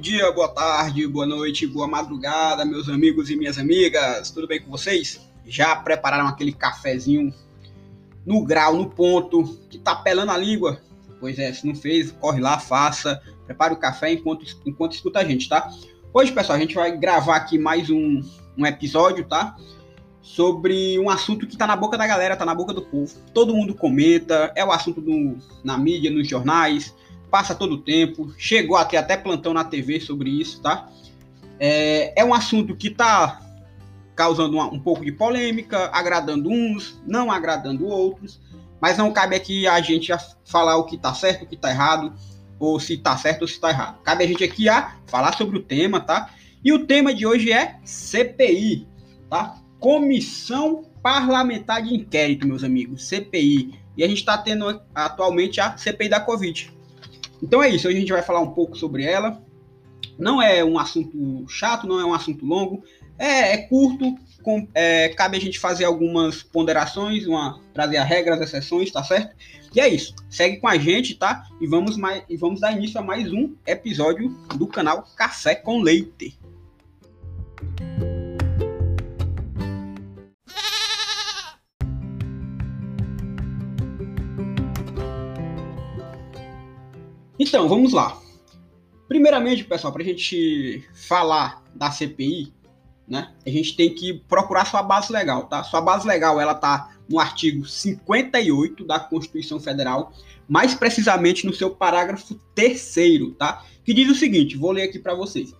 dia, boa tarde, boa noite, boa madrugada, meus amigos e minhas amigas. Tudo bem com vocês? Já prepararam aquele cafezinho no grau, no ponto, que tá pelando a língua? Pois é, se não fez, corre lá, faça. Prepare o café enquanto, enquanto escuta a gente, tá? Hoje, pessoal, a gente vai gravar aqui mais um, um episódio, tá? Sobre um assunto que tá na boca da galera, tá na boca do povo. Todo mundo comenta, é o assunto do, na mídia, nos jornais, passa todo o tempo, chegou até até plantão na TV sobre isso, tá? É, é um assunto que tá causando uma, um pouco de polêmica, agradando uns, não agradando outros, mas não cabe aqui a gente a falar o que tá certo, o que tá errado, ou se tá certo ou se tá errado. Cabe a gente aqui a falar sobre o tema, tá? E o tema de hoje é CPI, tá? Comissão Parlamentar de Inquérito, meus amigos, CPI. E a gente está tendo atualmente a CPI da Covid. Então é isso, hoje a gente vai falar um pouco sobre ela. Não é um assunto chato, não é um assunto longo, é, é curto, com, é, cabe a gente fazer algumas ponderações, uma, trazer as regras, as exceções, tá certo? E é isso, segue com a gente, tá? E vamos, mais, e vamos dar início a mais um episódio do canal Café com Leite. Então, vamos lá. Primeiramente, pessoal, para a gente falar da CPI, né, a gente tem que procurar sua base legal, tá? Sua base legal, ela tá no artigo 58 da Constituição Federal, mais precisamente no seu parágrafo terceiro, tá? Que diz o seguinte, vou ler aqui para vocês.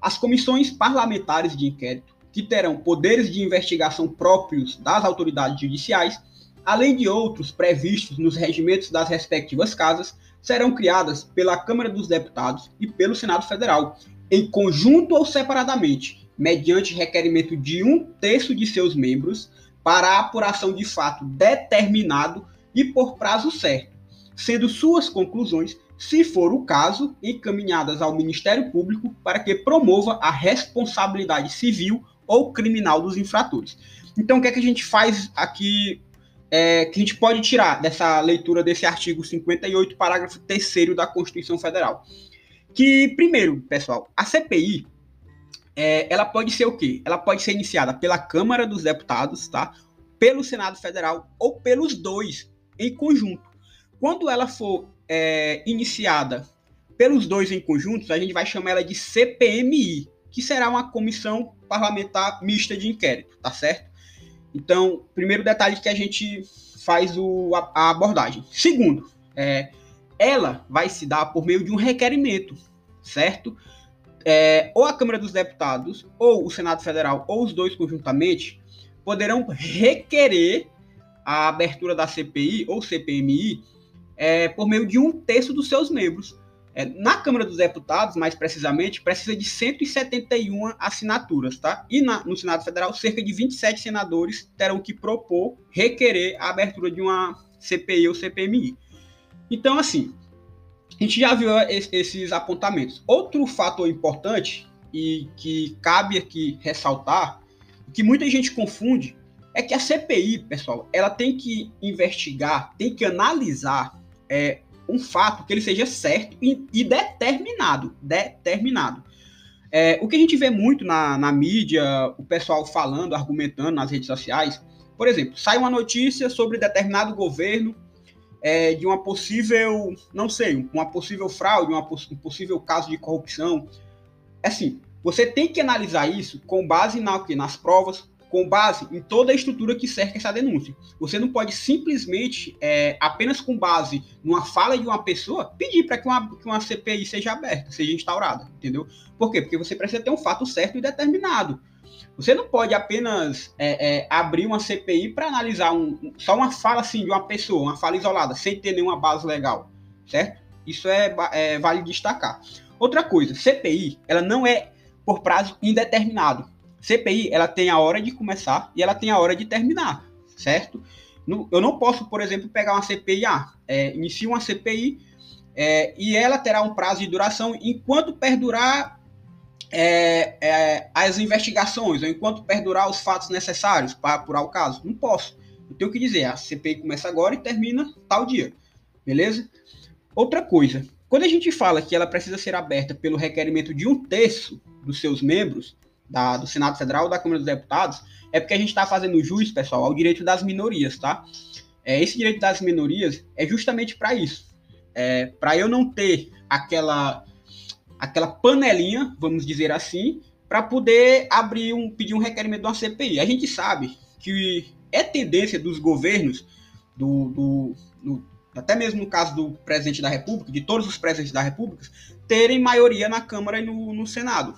As comissões parlamentares de inquérito, que terão poderes de investigação próprios das autoridades judiciais, além de outros previstos nos regimentos das respectivas casas, serão criadas pela Câmara dos Deputados e pelo Senado Federal, em conjunto ou separadamente, mediante requerimento de um terço de seus membros, para apuração de fato determinado e por prazo certo, sendo suas conclusões, se for o caso, encaminhadas ao Ministério Público para que promova a responsabilidade civil ou criminal dos infratores. Então, o que é que a gente faz aqui é, que a gente pode tirar dessa leitura desse artigo 58, parágrafo 3 da Constituição Federal. Que, primeiro, pessoal, a CPI, é, ela pode ser o quê? Ela pode ser iniciada pela Câmara dos Deputados, tá? Pelo Senado Federal ou pelos dois em conjunto. Quando ela for é, iniciada pelos dois em conjunto, a gente vai chamar ela de CPMI, que será uma comissão parlamentar mista de inquérito, tá certo? Então, primeiro detalhe que a gente faz o, a, a abordagem. Segundo, é, ela vai se dar por meio de um requerimento, certo? É, ou a Câmara dos Deputados, ou o Senado Federal, ou os dois conjuntamente, poderão requerer a abertura da CPI ou CPMI é, por meio de um terço dos seus membros. É, na Câmara dos Deputados, mais precisamente, precisa de 171 assinaturas, tá? E na, no Senado Federal, cerca de 27 senadores terão que propor, requerer a abertura de uma CPI ou CPMI. Então, assim, a gente já viu esses apontamentos. Outro fator importante e que cabe aqui ressaltar, que muita gente confunde, é que a CPI, pessoal, ela tem que investigar, tem que analisar é, um fato que ele seja certo e, e determinado. Determinado. É, o que a gente vê muito na, na mídia, o pessoal falando, argumentando nas redes sociais, por exemplo, sai uma notícia sobre determinado governo é, de uma possível, não sei, uma possível fraude, uma, um possível caso de corrupção. É assim, você tem que analisar isso com base na, nas provas, com base em toda a estrutura que cerca essa denúncia. Você não pode simplesmente, é, apenas com base numa fala de uma pessoa, pedir para que uma, que uma CPI seja aberta, seja instaurada, entendeu? Por quê? Porque você precisa ter um fato certo e determinado. Você não pode apenas é, é, abrir uma CPI para analisar um, só uma fala assim de uma pessoa, uma fala isolada, sem ter nenhuma base legal, certo? Isso é, é vale destacar. Outra coisa, CPI, ela não é por prazo indeterminado. CPI, ela tem a hora de começar e ela tem a hora de terminar, certo? Eu não posso, por exemplo, pegar uma CPI, ah, é, uma CPI é, e ela terá um prazo de duração enquanto perdurar é, é, as investigações, ou enquanto perdurar os fatos necessários para apurar o caso. Não posso. Eu tenho que dizer, a CPI começa agora e termina tal dia. Beleza? Outra coisa, quando a gente fala que ela precisa ser aberta pelo requerimento de um terço dos seus membros, da, do Senado Federal ou da Câmara dos Deputados, é porque a gente está fazendo jus, pessoal, ao direito das minorias, tá? É, esse direito das minorias é justamente para isso. É, para eu não ter aquela, aquela panelinha, vamos dizer assim, para poder abrir um, pedir um requerimento de uma CPI. A gente sabe que é tendência dos governos, do, do, do, até mesmo no caso do presidente da República, de todos os presidentes da República, terem maioria na Câmara e no, no Senado.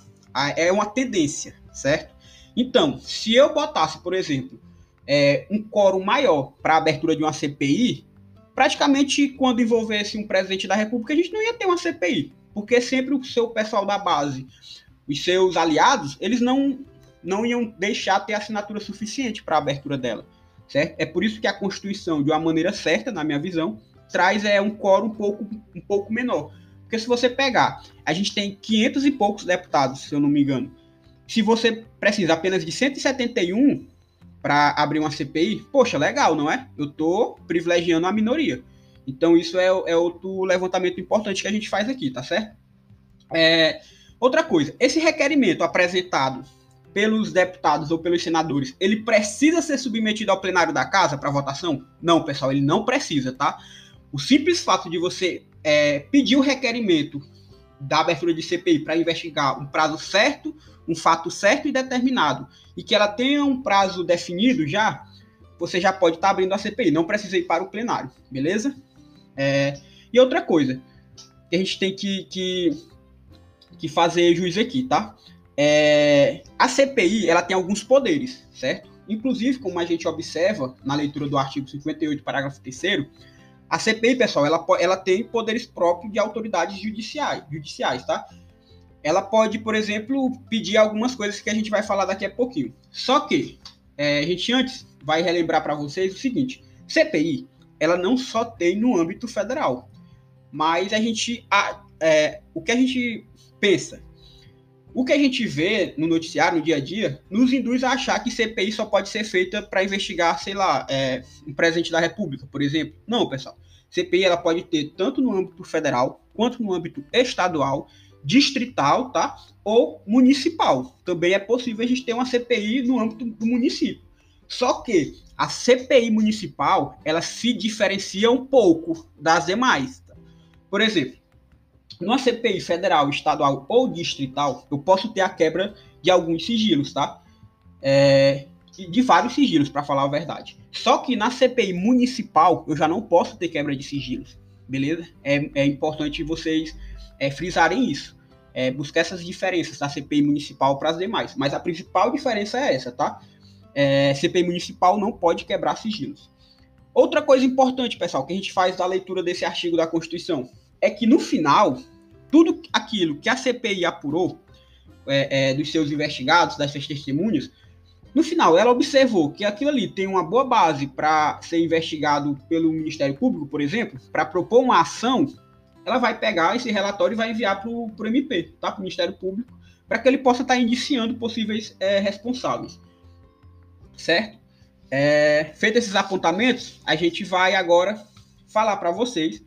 É uma tendência, certo? Então, se eu botasse, por exemplo, é, um quórum maior para a abertura de uma CPI, praticamente quando envolvesse um presidente da República, a gente não ia ter uma CPI, porque sempre o seu pessoal da base, os seus aliados, eles não, não iam deixar ter assinatura suficiente para a abertura dela, certo? É por isso que a Constituição, de uma maneira certa, na minha visão, traz é, um quórum um pouco, um pouco menor. Porque se você pegar, a gente tem 500 e poucos deputados, se eu não me engano. Se você precisa apenas de 171 para abrir uma CPI, poxa, legal, não é? Eu tô privilegiando a minoria. Então isso é, é outro levantamento importante que a gente faz aqui, tá certo? É, outra coisa, esse requerimento apresentado pelos deputados ou pelos senadores, ele precisa ser submetido ao plenário da casa para votação? Não, pessoal, ele não precisa, tá? O simples fato de você é, pedir o requerimento da abertura de CPI para investigar um prazo certo, um fato certo e determinado, e que ela tenha um prazo definido já, você já pode estar tá abrindo a CPI, não precisa ir para o plenário, beleza? É, e outra coisa que a gente tem que, que, que fazer juízo aqui, tá? É, a CPI ela tem alguns poderes, certo? Inclusive, como a gente observa na leitura do artigo 58, parágrafo 3 a CPI, pessoal, ela, ela tem poderes próprios de autoridades judiciais, judiciais, tá? Ela pode, por exemplo, pedir algumas coisas que a gente vai falar daqui a pouquinho. Só que é, a gente antes vai relembrar para vocês o seguinte: CPI, ela não só tem no âmbito federal, mas a gente, a, é, o que a gente pensa, o que a gente vê no noticiário, no dia a dia, nos induz a achar que CPI só pode ser feita para investigar, sei lá, é, um presidente da República, por exemplo. Não, pessoal. CPI ela pode ter tanto no âmbito federal quanto no âmbito estadual, distrital, tá? Ou municipal. Também é possível a gente ter uma CPI no âmbito do município. Só que a CPI municipal ela se diferencia um pouco das demais. Tá? Por exemplo, numa CPI federal, estadual ou distrital, eu posso ter a quebra de alguns sigilos, tá? É, de vários sigilos, para falar a verdade. Só que na CPI municipal, eu já não posso ter quebra de sigilos, beleza? É, é importante vocês é, frisarem isso. É, buscar essas diferenças da CPI municipal para as demais. Mas a principal diferença é essa, tá? É, CPI municipal não pode quebrar sigilos. Outra coisa importante, pessoal, que a gente faz da leitura desse artigo da Constituição é que no final, tudo aquilo que a CPI apurou é, é, dos seus investigados, das suas testemunhas, no final ela observou que aquilo ali tem uma boa base para ser investigado pelo Ministério Público, por exemplo, para propor uma ação, ela vai pegar esse relatório e vai enviar para o MP, tá? para o Ministério Público, para que ele possa estar tá indiciando possíveis é, responsáveis. Certo? É, feito esses apontamentos, a gente vai agora falar para vocês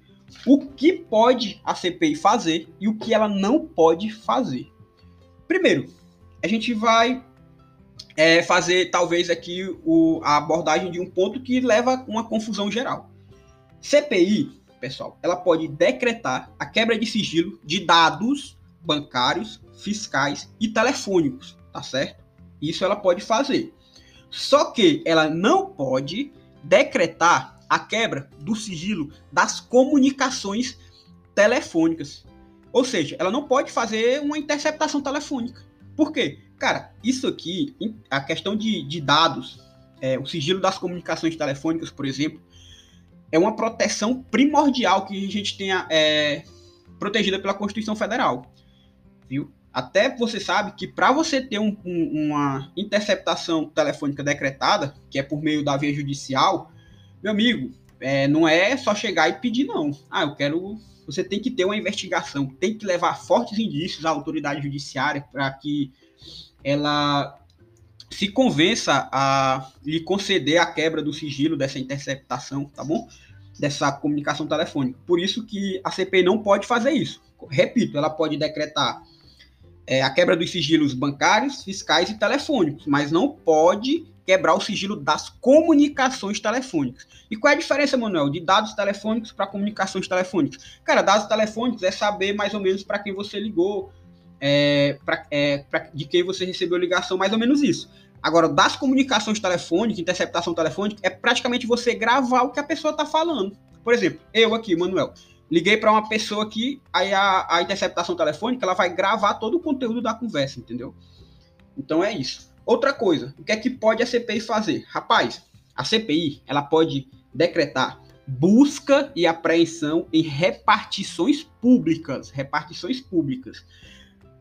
o que pode a CPI fazer e o que ela não pode fazer. Primeiro, a gente vai é, fazer talvez aqui o, a abordagem de um ponto que leva uma confusão geral. CPI, pessoal, ela pode decretar a quebra de sigilo de dados bancários, fiscais e telefônicos, tá certo? Isso ela pode fazer. Só que ela não pode decretar a quebra do sigilo das comunicações telefônicas. Ou seja, ela não pode fazer uma interceptação telefônica. Por quê? Cara, isso aqui, a questão de, de dados, é, o sigilo das comunicações telefônicas, por exemplo, é uma proteção primordial que a gente tenha é, protegida pela Constituição Federal. Viu? Até você sabe que para você ter um, um, uma interceptação telefônica decretada, que é por meio da via judicial, meu amigo, é, não é só chegar e pedir, não. Ah, eu quero. Você tem que ter uma investigação, tem que levar fortes indícios à autoridade judiciária para que ela se convença a lhe conceder a quebra do sigilo dessa interceptação, tá bom? dessa comunicação telefônica. Por isso que a CPI não pode fazer isso. Repito, ela pode decretar é, a quebra dos sigilos bancários, fiscais e telefônicos, mas não pode quebrar o sigilo das comunicações telefônicas. E qual é a diferença, Manuel, de dados telefônicos para comunicações telefônicas? Cara, dados telefônicos é saber mais ou menos para quem você ligou, é, pra, é, pra, de quem você recebeu ligação, mais ou menos isso. Agora, das comunicações telefônicas, interceptação telefônica, é praticamente você gravar o que a pessoa está falando. Por exemplo, eu aqui, Manuel, liguei para uma pessoa aqui, aí a, a interceptação telefônica ela vai gravar todo o conteúdo da conversa, entendeu? Então é isso. Outra coisa, o que é que pode a CPI fazer? Rapaz, a CPI ela pode decretar busca e apreensão em repartições públicas, repartições públicas.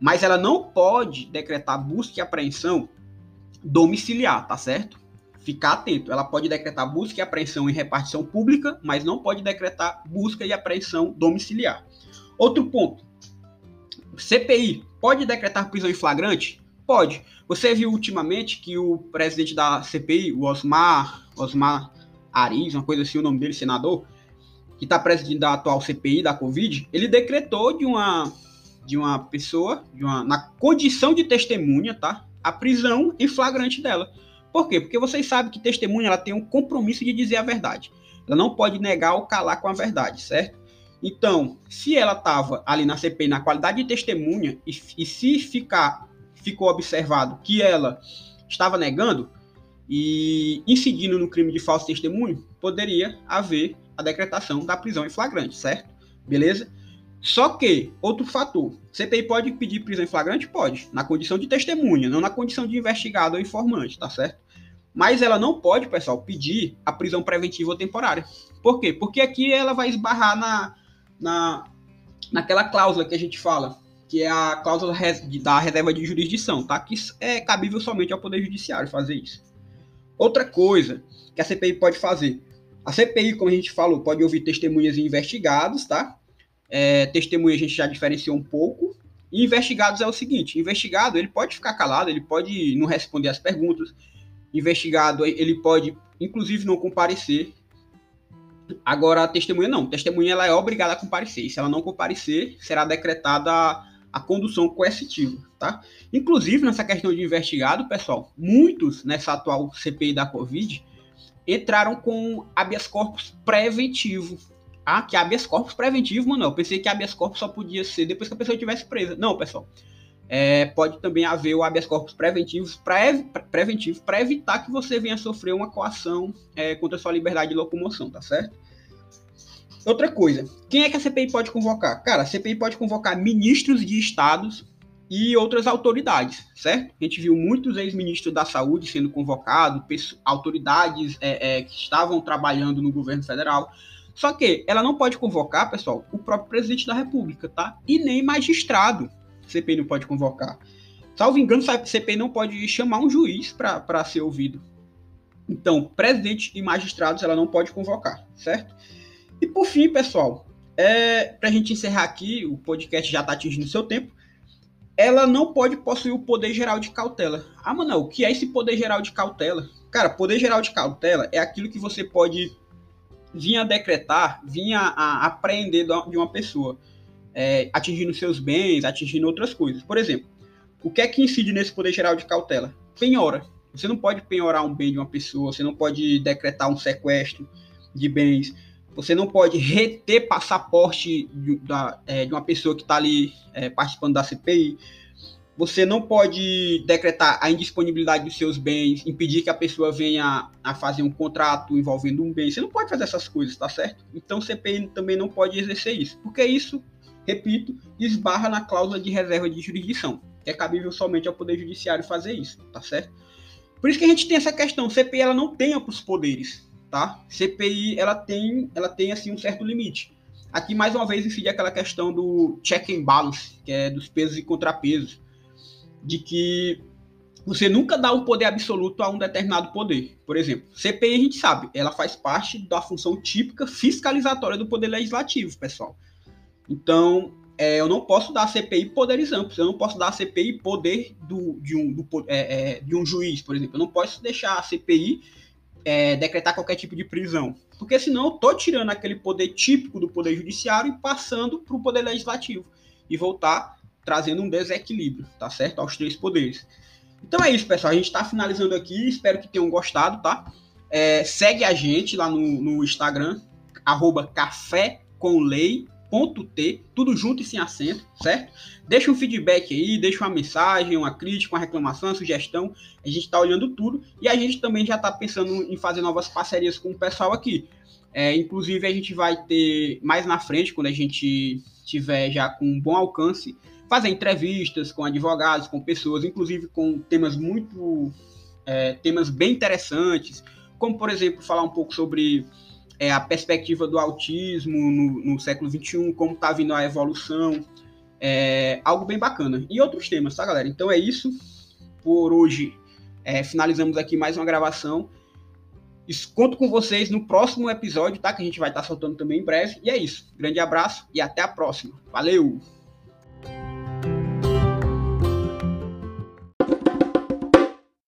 Mas ela não pode decretar busca e apreensão domiciliar, tá certo? ficar atento. Ela pode decretar busca e apreensão em repartição pública, mas não pode decretar busca e apreensão domiciliar. Outro ponto. CPI pode decretar prisão em flagrante? Pode. Você viu ultimamente que o presidente da CPI, o Osmar, Osmar Ariz, uma coisa assim, o nome dele, senador, que está presidindo a atual CPI da Covid, ele decretou de uma de uma pessoa, de uma, na condição de testemunha, tá? A prisão em flagrante dela. Por quê? Porque vocês sabem que testemunha ela tem um compromisso de dizer a verdade. Ela não pode negar ou calar com a verdade, certo? Então, se ela estava ali na CPI na qualidade de testemunha e, e se ficar ficou observado que ela estava negando e incidindo no crime de falso testemunho, poderia haver a decretação da prisão em flagrante, certo? Beleza? Só que, outro fator, CPI pode pedir prisão em flagrante? Pode, na condição de testemunha, não na condição de investigado ou informante, tá certo? Mas ela não pode, pessoal, pedir a prisão preventiva ou temporária. Por quê? Porque aqui ela vai esbarrar na, na, naquela cláusula que a gente fala, que é a cláusula da reserva de jurisdição, tá? Que é cabível somente ao Poder Judiciário fazer isso. Outra coisa que a CPI pode fazer. A CPI, como a gente falou, pode ouvir testemunhas e investigados, tá? É, testemunha a gente já diferenciou um pouco. E investigados é o seguinte: investigado ele pode ficar calado, ele pode não responder as perguntas. Investigado ele pode, inclusive, não comparecer. Agora a testemunha não. A testemunha ela é obrigada a comparecer. E se ela não comparecer, será decretada a condução coercitiva, tá? Inclusive nessa questão de investigado, pessoal, muitos nessa atual CPI da Covid entraram com habeas corpus preventivo ah, que habeas corpus preventivo, mano. Eu pensei que habeas corpus só podia ser depois que a pessoa estivesse presa. Não, pessoal. É, pode também haver o habeas corpus preventivo para preventivo para evitar que você venha sofrer uma coação é, contra a sua liberdade de locomoção, tá certo? Outra coisa, quem é que a CPI pode convocar? Cara, a CPI pode convocar ministros de estados e outras autoridades, certo? A gente viu muitos ex-ministros da saúde sendo convocados, autoridades é, é, que estavam trabalhando no governo federal. Só que ela não pode convocar, pessoal, o próprio presidente da República, tá? E nem magistrado. CPI não pode convocar. Salvo engano, a CPI não pode chamar um juiz para ser ouvido. Então, presidente e magistrados ela não pode convocar, certo? E por fim, pessoal, é, para a gente encerrar aqui, o podcast já está atingindo seu tempo. Ela não pode possuir o poder geral de cautela. Ah, mano, o que é esse poder geral de cautela? Cara, poder geral de cautela é aquilo que você pode vinha decretar, vinha a apreender de uma pessoa, é, atingindo seus bens, atingindo outras coisas. Por exemplo, o que é que incide nesse poder geral de cautela? Penhora. Você não pode penhorar um bem de uma pessoa, você não pode decretar um sequestro de bens, você não pode reter passaporte de, da, é, de uma pessoa que está ali é, participando da CPI, você não pode decretar a indisponibilidade dos seus bens, impedir que a pessoa venha a fazer um contrato envolvendo um bem. Você não pode fazer essas coisas, tá certo? Então CPI também não pode exercer isso, porque isso, repito, esbarra na cláusula de reserva de jurisdição, que é cabível somente ao Poder Judiciário fazer isso, tá certo? Por isso que a gente tem essa questão, CPI ela não tem amplos poderes, tá? CPI ela tem, ela tem assim um certo limite. Aqui mais uma vez incide aquela questão do check and balance, que é dos pesos e contrapesos de que você nunca dá um poder absoluto a um determinado poder. Por exemplo, CPI a gente sabe, ela faz parte da função típica fiscalizatória do poder legislativo, pessoal. Então, é, eu não posso dar a CPI poderes amplos, eu não posso dar a CPI poder do, de, um, do, é, é, de um juiz, por exemplo. Eu não posso deixar a CPI é, decretar qualquer tipo de prisão. Porque senão eu tô tirando aquele poder típico do poder judiciário e passando para o poder legislativo. E voltar trazendo um desequilíbrio, tá certo? Aos três poderes. Então é isso, pessoal. A gente está finalizando aqui. Espero que tenham gostado, tá? É, segue a gente lá no, no Instagram, arroba café com lei T, tudo junto e sem acento, certo? Deixa um feedback aí, deixa uma mensagem, uma crítica, uma reclamação, uma sugestão. A gente está olhando tudo e a gente também já está pensando em fazer novas parcerias com o pessoal aqui. É, inclusive, a gente vai ter mais na frente, quando a gente tiver já com um bom alcance, fazer entrevistas com advogados, com pessoas, inclusive com temas muito. É, temas bem interessantes, como, por exemplo, falar um pouco sobre é, a perspectiva do autismo no, no século XXI, como está vindo a evolução, é algo bem bacana. E outros temas, tá, galera? Então é isso. Por hoje, é, finalizamos aqui mais uma gravação. Conto com vocês no próximo episódio, tá? Que a gente vai estar tá soltando também em breve. E é isso. Grande abraço e até a próxima. Valeu!